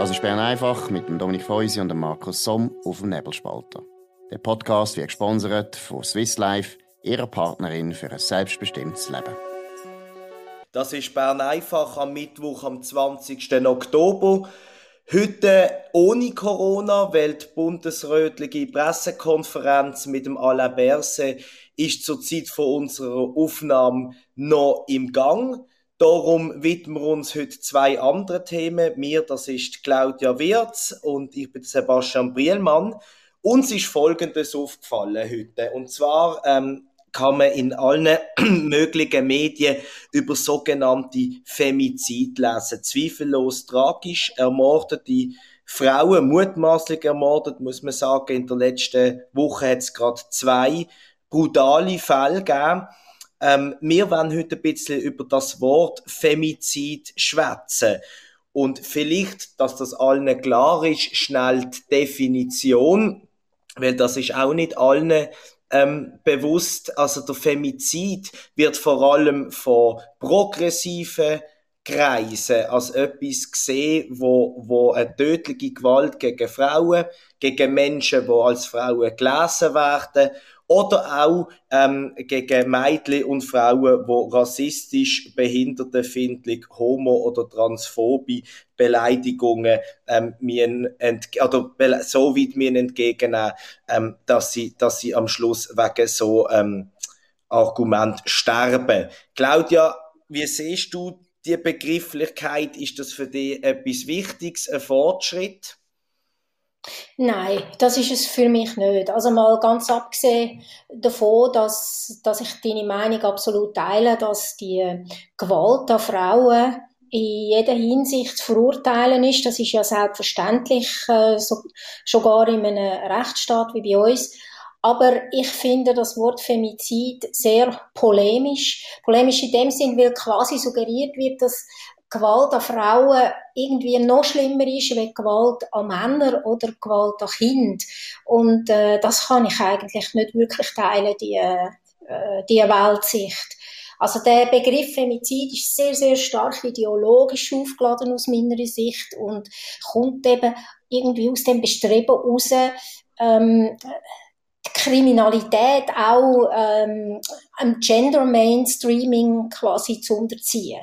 Das ist Bern einfach mit dem Dominik Feusi und dem Markus Somm auf dem Nebelspalter. Der Podcast wird gesponsert von Swiss Life, ihrer Partnerin für ein selbstbestimmtes Leben. Das ist Bern einfach am Mittwoch, am 20. Oktober. Heute ohne Corona, weil die bundesrätliche Pressekonferenz mit dem Alain Berset ist zur Zeit von unserer Aufnahme noch im Gang. Darum widmen wir uns heute zwei andere Themen. Mir, das ist Claudia Wirz und ich bin Sebastian Brielmann. Uns ist Folgendes aufgefallen heute. Und zwar ähm, kann man in allen möglichen Medien über sogenannte Femizid lesen. Zweifellos tragisch ermordete Frauen, mutmaßlich ermordet, muss man sagen. In der letzten Woche hat es gerade zwei brutale Fälle gegeben. Ähm, wir wollen heute ein bisschen über das Wort Femizid schwätzen. Und vielleicht, dass das allen klar ist, schnell die Definition, weil das ist auch nicht allen ähm, bewusst. Also der Femizid wird vor allem von progressiven Kreisen als etwas gesehen, wo, wo eine tödliche Gewalt gegen Frauen, gegen Menschen, die als Frauen gelesen werden oder auch ähm, gegen Mädchen und Frauen, die rassistisch, behindertenfindlich, homo- oder transphobe Beleidigungen ähm, oder so weit mir entgegennehmen, ähm, dass, sie, dass sie am Schluss wegen so ähm, Argument sterben. Claudia, wie siehst du die Begrifflichkeit? Ist das für dich etwas Wichtiges, ein Fortschritt? Nein, das ist es für mich nicht. Also mal ganz abgesehen davon, dass, dass ich deine Meinung absolut teile, dass die Gewalt an Frauen in jeder Hinsicht zu verurteilen ist. Das ist ja selbstverständlich, äh, so, schon gar in einem Rechtsstaat wie bei uns. Aber ich finde das Wort Femizid sehr polemisch. Polemisch in dem Sinn, weil quasi suggeriert wird, dass Gewalt an Frauen irgendwie noch schlimmer ist wie Gewalt an Männern oder Gewalt an Kind. Und äh, das kann ich eigentlich nicht wirklich teilen, die, äh, die Weltsicht. Also der Begriff Femizid ist sehr, sehr stark ideologisch aufgeladen aus meiner Sicht und kommt eben irgendwie aus dem Bestreben heraus, ähm, die Kriminalität auch ähm, am Gender Mainstreaming quasi zu unterziehen.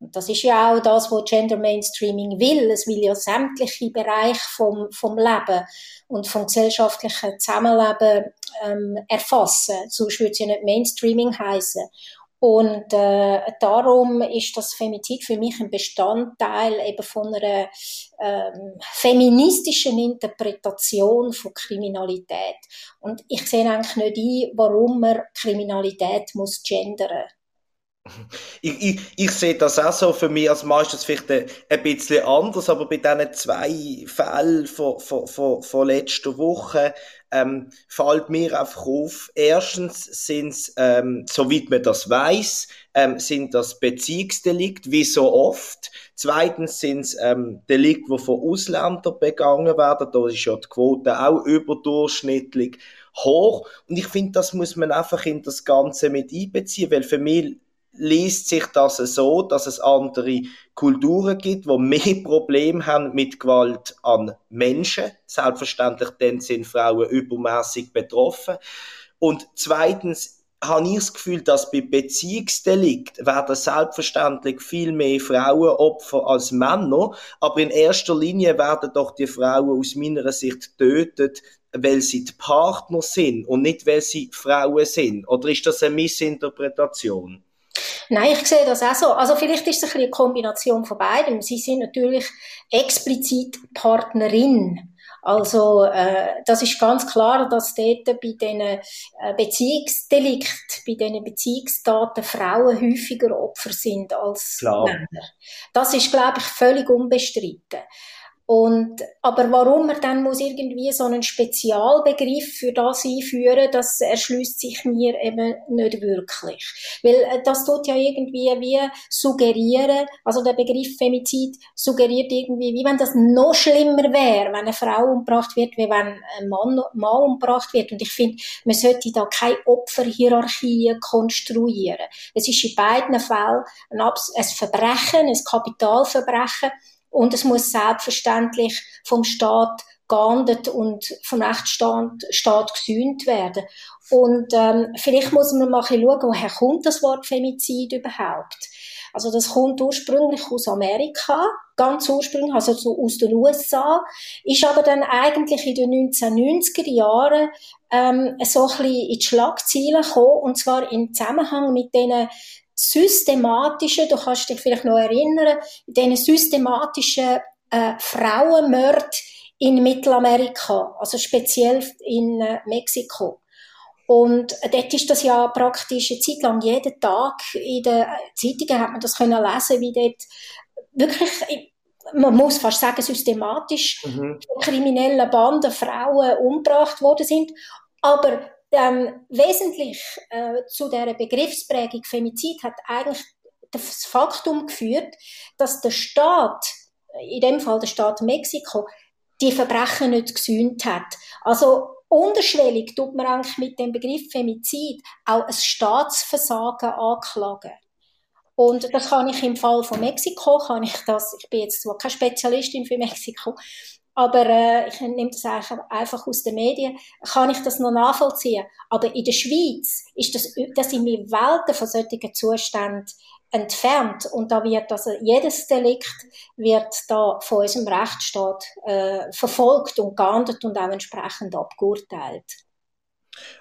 Das ist ja auch das, was Gender Mainstreaming will. Es will ja sämtliche Bereiche vom, vom Leben und vom gesellschaftlichen Zusammenleben ähm, erfassen. Sonst würde es ja nicht Mainstreaming heißen. Und äh, darum ist das Femizid für mich ein Bestandteil eben von einer ähm, feministischen Interpretation von Kriminalität. Und ich sehe eigentlich nicht ein, warum man Kriminalität muss gendern ich, ich, ich sehe das auch so für mich als meistens vielleicht ein, ein bisschen anders, aber bei diesen zwei Fällen von, von, von, von letzter Woche ähm, fällt mir einfach auf. Erstens sind es, ähm, soweit man das weiß, ähm, sind das Beziehungsdelikte, wie so oft. Zweitens sind es ähm, Delikte, die von Ausländern begangen werden. Da ist ja die Quote auch überdurchschnittlich hoch. Und ich finde, das muss man einfach in das Ganze mit einbeziehen, weil für mich liest sich das so, dass es andere Kulturen gibt, wo mehr Probleme haben mit Gewalt an Menschen. Selbstverständlich dann sind Frauen übermäßig betroffen. Und zweitens habe ich das Gefühl, dass bei Beziehungsdelikt werden selbstverständlich viel mehr Frauen Opfer als Männer, aber in erster Linie werden doch die Frauen aus meiner Sicht tötet, weil sie die Partner sind und nicht weil sie Frauen sind. Oder ist das eine Missinterpretation? Nein, ich sehe das auch so. Also vielleicht ist es ein eine Kombination von beidem. Sie sind natürlich explizit Partnerin. Also äh, das ist ganz klar, dass dort bei diesen äh, Beziehungsdelikt, bei diesen Beziehungsdaten Frauen häufiger Opfer sind als klar. Männer. Das ist, glaube ich, völlig unbestritten. Und, aber warum man dann muss irgendwie so einen Spezialbegriff für das einführen, das erschließt sich mir eben nicht wirklich. Weil äh, das tut ja irgendwie wie suggerieren, also der Begriff Femizid suggeriert irgendwie, wie wenn das noch schlimmer wäre, wenn eine Frau umgebracht wird, wie wenn ein Mann, Mann umgebracht wird. Und ich finde, man sollte da keine Opferhierarchie konstruieren. Es ist in beiden Fällen ein, ein Verbrechen, ein Kapitalverbrechen, und es muss selbstverständlich vom Staat geahndet und vom Rechtsstaat Staat gesühnt werden. Und ähm, vielleicht muss man mal schauen, woher kommt das Wort Femizid überhaupt? Also das kommt ursprünglich aus Amerika, ganz ursprünglich, also so aus den USA, ist aber dann eigentlich in den 1990er Jahren ähm, so ein bisschen in die Schlagzeilen gekommen, und zwar im Zusammenhang mit diesen systematischen, du kannst dich vielleicht noch erinnern, diesen systematischen äh, Frauenmord in Mittelamerika, also speziell in äh, Mexiko. Und dort ist das ja praktisch eine Zeit lang jeden Tag in den Zeitungen hat man das können lesen, wie dort wirklich, man muss fast sagen, systematisch mhm. kriminelle Banden Frauen umgebracht worden sind. Aber ähm, wesentlich äh, zu der Begriffsprägung Femizid hat eigentlich das Faktum geführt, dass der Staat, in dem Fall der Staat Mexiko, die Verbrechen nicht gesühnt hat. Also unterschwellig tut man eigentlich mit dem Begriff Femizid auch ein Staatsversagen anklagen. Und das kann ich im Fall von Mexiko, kann ich das, ich bin jetzt zwar keine Spezialistin für Mexiko, aber äh, ich nehme das einfach aus den Medien, kann ich das noch nachvollziehen. Aber in der Schweiz ist das, das sind wir Welten von solchen Zuständen entfernt und da wird also jedes Delikt wird da von unserem Rechtsstaat äh, verfolgt und geahndet und auch entsprechend abgeurteilt.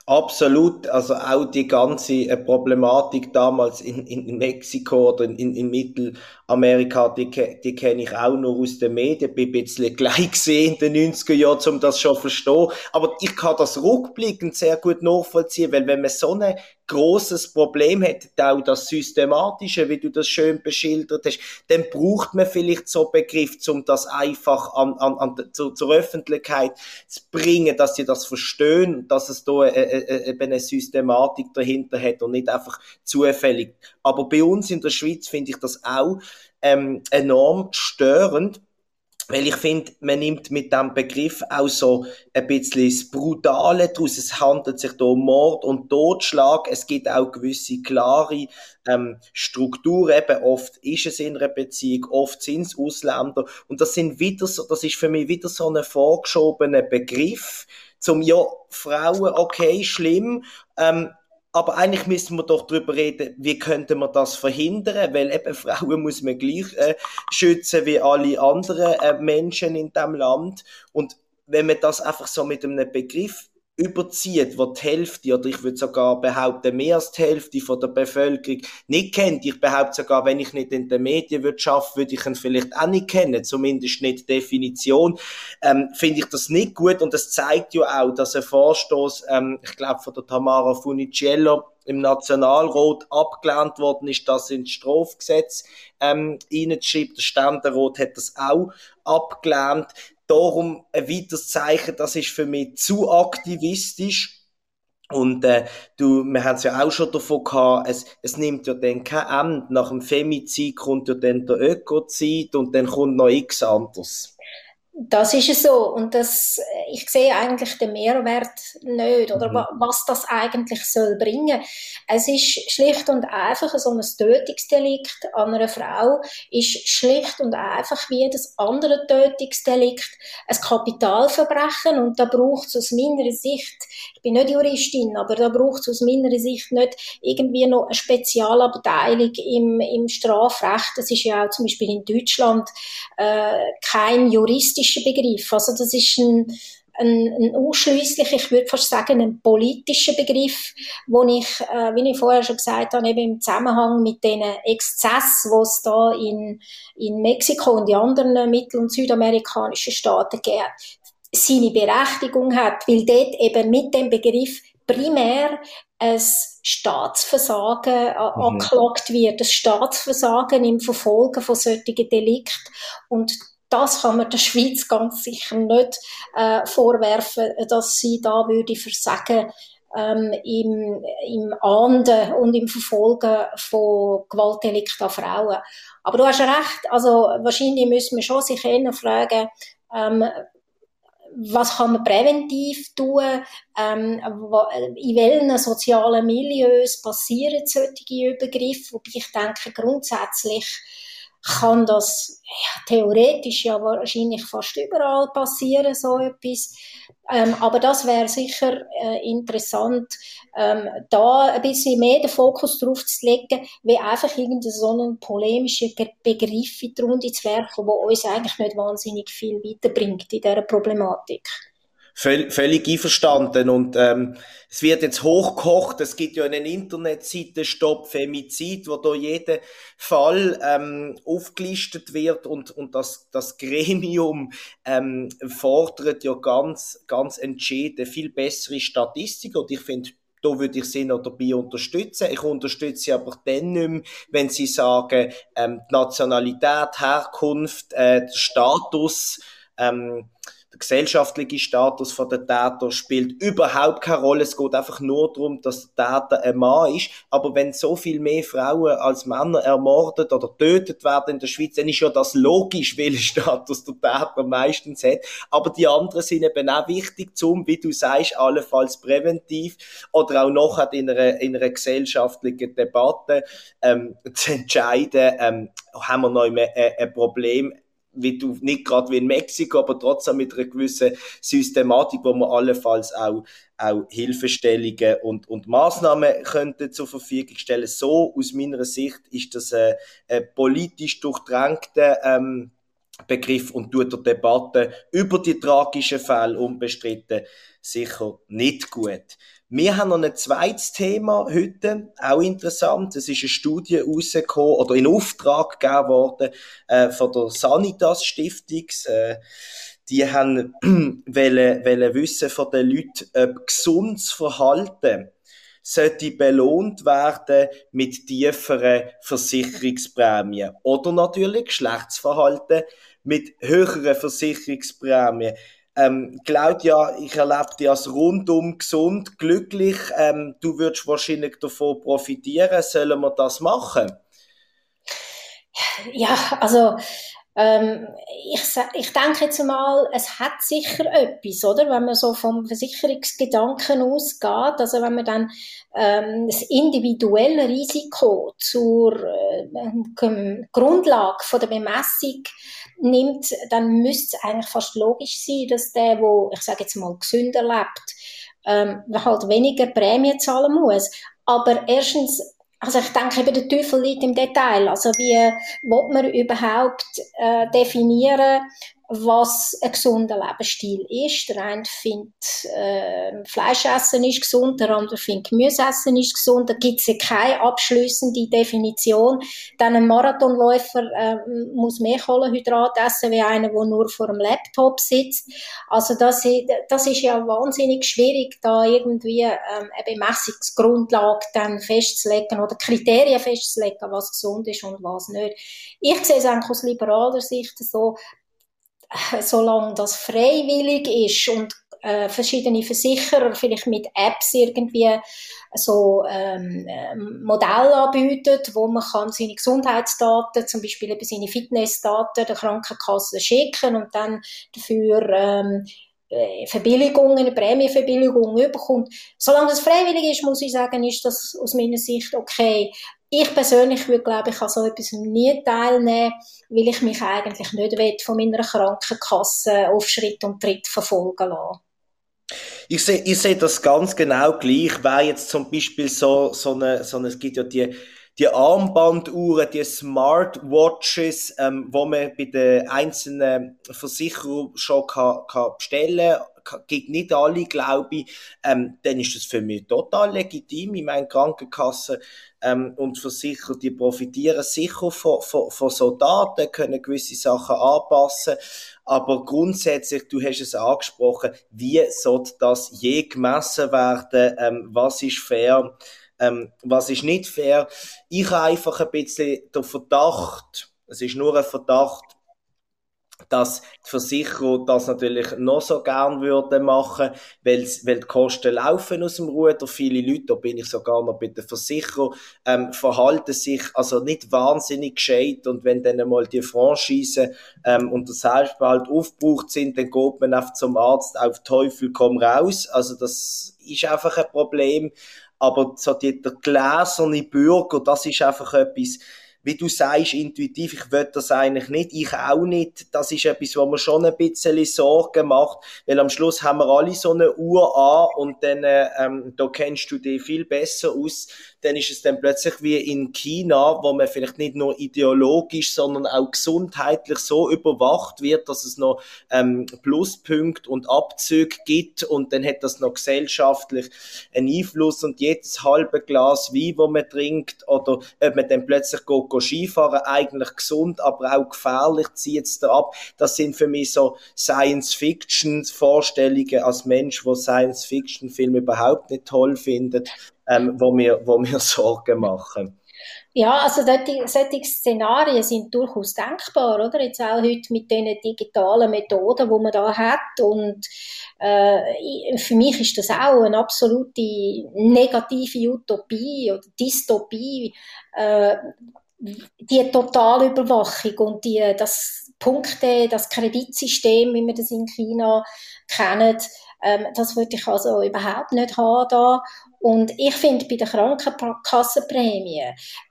Absolut, also auch die ganze äh, Problematik damals in, in Mexiko oder in, in Mittelamerika, die, die kenne ich auch nur aus den Medien, bin ein bisschen gleich gesehen in den 90er Jahren, um das schon zu verstehen. Aber ich kann das rückblickend sehr gut nachvollziehen, weil wenn man so ein großes Problem hat, auch das Systematische, wie du das schön beschildert hast, dann braucht man vielleicht so Begriff, um das einfach an, an, an, zu, zur Öffentlichkeit zu bringen, dass sie das verstehen, dass es da äh, äh, äh, eben eine Systematik dahinter hat und nicht einfach zufällig. Aber bei uns in der Schweiz finde ich das auch ähm, enorm störend, weil ich finde, man nimmt mit dem Begriff auch so ein bisschen das Brutale daraus. Es handelt sich da um Mord und Totschlag. Es gibt auch gewisse klare ähm, Strukturen. Eben oft ist es in einer Beziehung, oft sind es Ausländer. Und das sind wieder so, das ist für mich wieder so ein vorgeschobener Begriff, zum ja, Frauen, okay, schlimm, ähm, aber eigentlich müssen wir doch darüber reden, wie könnte man das verhindern, weil eben Frauen muss man gleich äh, schützen wie alle anderen äh, Menschen in dem Land. Und wenn man das einfach so mit einem Begriff überzieht, wo die Hälfte, oder ich würde sogar behaupten, mehr als die Hälfte von der Bevölkerung nicht kennt. Ich behaupte sogar, wenn ich nicht in der Medienwirtschaft, würde ich ihn vielleicht auch nicht kennen, zumindest nicht Definition, ähm, finde ich das nicht gut und das zeigt ja auch, dass ein Vorstoß, ähm, ich glaube von der Tamara Funicello, im Nationalrat abgelehnt worden ist, das ins Strafgesetz ähm, reinzuschreiben. Der Ständerat hat das auch abgelehnt. Darum ein weiteres Zeichen, das ist für mich zu aktivistisch. Und äh, du, wir haben es ja auch schon davon gehabt, es, es nimmt ja dann kein Ende. Nach dem Femizid kommt ja dann der Ökozid und dann kommt noch x anderes. Das ist es so. Und das, ich sehe eigentlich den Mehrwert nicht, oder mhm. was das eigentlich soll bringen. Es ist schlicht und einfach so ein Tötungsdelikt an einer Frau, ist schlicht und einfach wie das andere Tötungsdelikt ein Kapitalverbrechen. Und da braucht es aus meiner Sicht, ich bin nicht Juristin, aber da braucht es aus meiner Sicht nicht irgendwie noch eine Spezialabteilung im, im Strafrecht. Das ist ja auch zum Beispiel in Deutschland äh, kein juristischer politischer Begriff. Also das ist ein, ein, ein ausschließlich, ich würde fast sagen, ein politischer Begriff, wo ich, äh, wie ich vorher schon gesagt habe, eben im Zusammenhang mit den Exzessen, wo es da in, in Mexiko und in anderen mittel- und südamerikanischen Staaten gibt, seine Berechtigung hat, weil dort eben mit dem Begriff primär ein Staatsversagen äh, mhm. angeklagt wird, das Staatsversagen im Verfolgen von solchen Delikten und das kann man der Schweiz ganz sicher nicht äh, vorwerfen, dass sie da würde versagen ähm, im, im Ahnden und im Verfolgen von Gewaltdelikten an Frauen. Aber du hast recht, also wahrscheinlich müssen wir schon sich eher fragen, ähm, was kann man präventiv tun, ähm, in welchen sozialen Milieus passieren solche Übergriffe, wobei ich denke, grundsätzlich kann das, ja, theoretisch ja wahrscheinlich fast überall passieren, so etwas. Ähm, aber das wäre sicher äh, interessant, ähm, da ein bisschen mehr den Fokus drauf zu legen, wie einfach irgendein so ein polemischer Begriff in die Runde zu werfen, der uns eigentlich nicht wahnsinnig viel weiterbringt in dieser Problematik. Völ völlig einverstanden. Und ähm, es wird jetzt hochgekocht. Es gibt ja eine Internetseite Stopp Femizid, wo da jeder Fall ähm, aufgelistet wird und, und das, das Gremium ähm, fordert ja ganz, ganz entschieden viel bessere Statistik. Und ich finde, da würde ich sie noch dabei unterstützen. Ich unterstütze sie aber dann nicht mehr, wenn sie sagen, ähm, die Nationalität, Herkunft, äh, der Status, ähm, der gesellschaftliche Status von der Täter spielt überhaupt keine Rolle. Es geht einfach nur darum, dass der Täter ein Mann ist. Aber wenn so viel mehr Frauen als Männer ermordet oder tötet werden in der Schweiz, dann ist ja das logisch, welchen Status der Täter meistens hat. Aber die anderen sind eben auch wichtig, zum, wie du sagst, allenfalls präventiv oder auch noch in einer, in einer gesellschaftlichen Debatte ähm, zu entscheiden, ähm, haben wir noch ein, ein Problem wie du, nicht gerade wie in Mexiko, aber trotzdem mit einer gewissen Systematik, wo man allenfalls auch, auch Hilfestellungen und, und Maßnahmen könnte zur Verfügung stellen. So, aus meiner Sicht, ist das ein, ein politisch durchdrängter, ähm, Begriff und tut der Debatte über die tragischen Fälle unbestritten sicher nicht gut. Wir haben noch ein zweites Thema heute, auch interessant. Es ist eine Studie rausgekommen oder in Auftrag gegeben worden äh, von der Sanitas Stiftung. Äh, die haben wollen, wollen wissen von den Leuten, ob gesundes Verhalten sollte belohnt werden mit tieferen Versicherungsprämien. Oder natürlich Geschlechtsverhalten mit höheren Versicherungsprämien. Ähm, Claudia, ich erlebe dich als rundum gesund, glücklich. Ähm, du würdest wahrscheinlich davon profitieren. Sollen wir das machen? Ja, also ähm, ich, ich denke jetzt mal, es hat sicher etwas, oder? Wenn man so vom Versicherungsgedanken ausgeht, also wenn man dann ähm, das individuelle Risiko zur äh, Grundlage von der Bemessung nimmt, dann müsste es eigentlich fast logisch sein, dass der, wo ich sage jetzt mal gesünder lebt, ähm, halt weniger Prämie zahlen muss. Aber erstens also ich denke eben, der Teufel liegt im Detail. Also wie will man überhaupt äh, definieren, was ein gesunder Lebensstil ist. Der eine findet, äh, Fleischessen ist gesund, der andere findet, Gemüseessen ist gesund. Da gibt es ja keine abschließende Definition. Dann ein Marathonläufer äh, muss mehr Kohlenhydrat essen, wie einer, der nur vor dem Laptop sitzt. Also das, das ist ja wahnsinnig schwierig, da irgendwie ähm, eine Bemessungsgrundlage dann festzulegen oder Kriterien festzulegen, was gesund ist und was nicht. Ich sehe es eigentlich aus liberaler Sicht so, solange das freiwillig ist und äh, verschiedene Versicherer vielleicht mit Apps irgendwie so ähm, ähm, Modelle anbieten, wo man kann seine Gesundheitsdaten, zum Beispiel eben seine Fitnessdaten der Krankenkasse schicken und dann dafür ähm, äh, Verbilligungen, Prämieverbilligungen überkommt. Solange das freiwillig ist, muss ich sagen, ist das aus meiner Sicht okay. Ich persönlich würde, glaube ich, an so etwas nie teilnehmen, weil ich mich eigentlich nicht will, von meiner Krankenkasse auf Schritt und Tritt verfolgen lassen. Ich sehe, ich sehe das ganz genau gleich. Wer jetzt zum Beispiel so, so eine, so eine, es gibt ja die, die Armbanduhren, die Smartwatches, ähm, wo man bei den einzelnen Versicherungen schon kann, kann bestellen kann, gibt nicht alle, glaube ich, ähm, dann ist das für mich total legitim. Ich meine, Krankenkassen ähm, und Versicherer, die profitieren sicher von, von, von so Daten, können gewisse Sachen anpassen. Aber grundsätzlich, du hast es angesprochen, wie soll das je gemessen werden? Ähm, was ist fair? Ähm, was ist nicht fair? Ich habe einfach ein bisschen den Verdacht, es ist nur ein Verdacht, dass die Versicherer das natürlich noch so gern würden machen, weil, weil die Kosten laufen aus dem Ruder. Viele Leute, da bin ich sogar noch bei den Versicherern, ähm, verhalten sich also nicht wahnsinnig gescheit und wenn dann einmal die Franchise ähm, und der Selbstbehalt aufgebraucht sind, dann geht man einfach zum Arzt auf Teufel komm raus. Also das ist einfach ein Problem. Aber so die, der gläserne Bürger, das ist einfach etwas, wie du sagst, intuitiv, ich will das eigentlich nicht, ich auch nicht. Das ist etwas, wo mir schon ein bisschen Sorgen macht, weil am Schluss haben wir alle so eine Uhr an und dann, ähm, da kennst du dich viel besser aus dann ist es dann plötzlich wie in China, wo man vielleicht nicht nur ideologisch, sondern auch gesundheitlich so überwacht wird, dass es noch ähm, Pluspunkte und Abzüge gibt und dann hat das noch gesellschaftlich einen Einfluss und jedes halbe Glas Wein, wo man trinkt oder ob man dann plötzlich geht, geht Skifahren, eigentlich gesund, aber auch gefährlich, zieht es da ab. Das sind für mich so Science-Fiction-Vorstellungen als Mensch, wo Science-Fiction-Filme überhaupt nicht toll findet ähm, wo, wir, wo wir Sorgen machen. Ja, also solche Szenarien sind durchaus denkbar, oder? Jetzt auch heute mit den digitalen Methoden, die man da hat. Und äh, für mich ist das auch eine absolute negative Utopie oder Dystopie. Äh, die Totalüberwachung und die, das Punkte, das Kreditsystem, wie wir das in China kennen, ähm, das würde ich also überhaupt nicht haben da. Und ich finde, bei der Krankenkassenprämie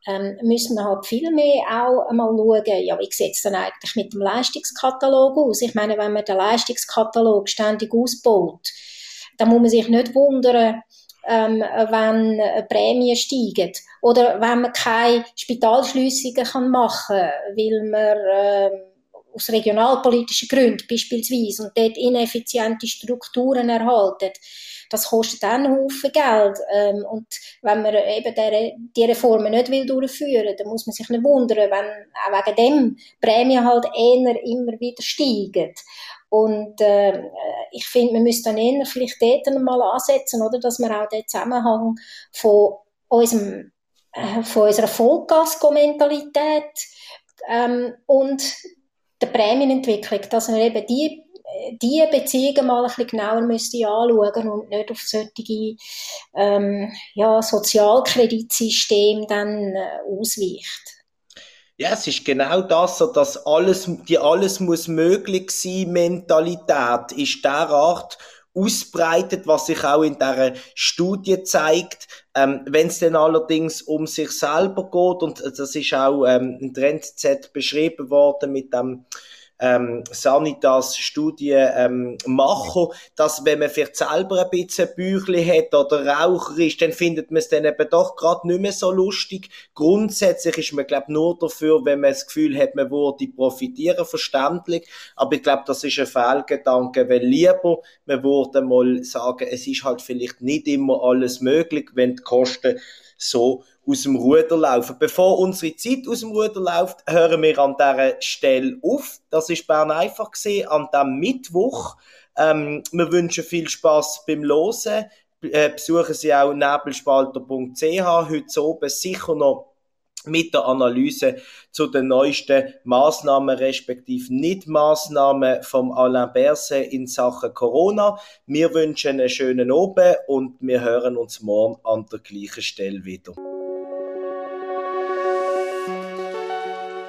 ähm, müssen wir halt viel mehr auch einmal schauen, ja, wie sieht es denn eigentlich mit dem Leistungskatalog aus? Ich meine, wenn man den Leistungskatalog ständig ausbaut, dann muss man sich nicht wundern, ähm, wenn Prämien steigen oder wenn man keine Spitalschliessungen machen kann, weil man ähm, aus regionalpolitischen Gründen beispielsweise und dort ineffiziente Strukturen erhalten das kostet auch einen Haufen Geld. Ähm, und wenn man eben der, die Reformen nicht will durchführen, dann muss man sich nicht wundern, wenn auch wegen dem Prämien halt eher immer wieder steigen. Und äh, ich finde, man müsste dann eher vielleicht dort mal ansetzen, oder, dass man auch den Zusammenhang von unserem äh, von unserer Vollgas-Mentalität ähm, und der Prämienentwicklung, dass man eben die die Beziehungen mal ein bisschen genauer müsste anschauen und nicht auf solche ähm, ja, Sozialkreditsysteme dann äh, ausweicht. Ja, es ist genau das, dass alles, die alles muss möglich sein Mentalität ist derart ausbreitet, was sich auch in der Studie zeigt. Ähm, Wenn es dann allerdings um sich selber geht, und das ist auch ähm, in Trend Z beschrieben worden mit dem ähm, Sanitas-Studie ähm, machen, dass wenn man vielleicht selber ein bisschen Büchli hat oder Raucher ist, dann findet man es dann eben doch gerade nicht mehr so lustig. Grundsätzlich ist man, glaube nur dafür, wenn man das Gefühl hat, man würde profitieren, verständlich. Aber ich glaube, das ist ein Fehlgedanke, weil lieber, man würde mal sagen, es ist halt vielleicht nicht immer alles möglich, wenn die Kosten so aus dem Ruder laufen. Bevor unsere Zeit aus dem Ruder läuft, hören wir an dieser Stelle auf. Das ist Bern einfach gesehen an dem Mittwoch. Ähm, wir wünschen viel Spaß beim Losen. Äh, besuchen Sie auch nebelspalter.ch. Heute oben sicher noch mit der Analyse zu den neuesten Maßnahmen respektive Nicht-Maßnahmen vom Alain Berset in Sachen Corona. Wir wünschen einen schönen Abend und wir hören uns morgen an der gleichen Stelle wieder.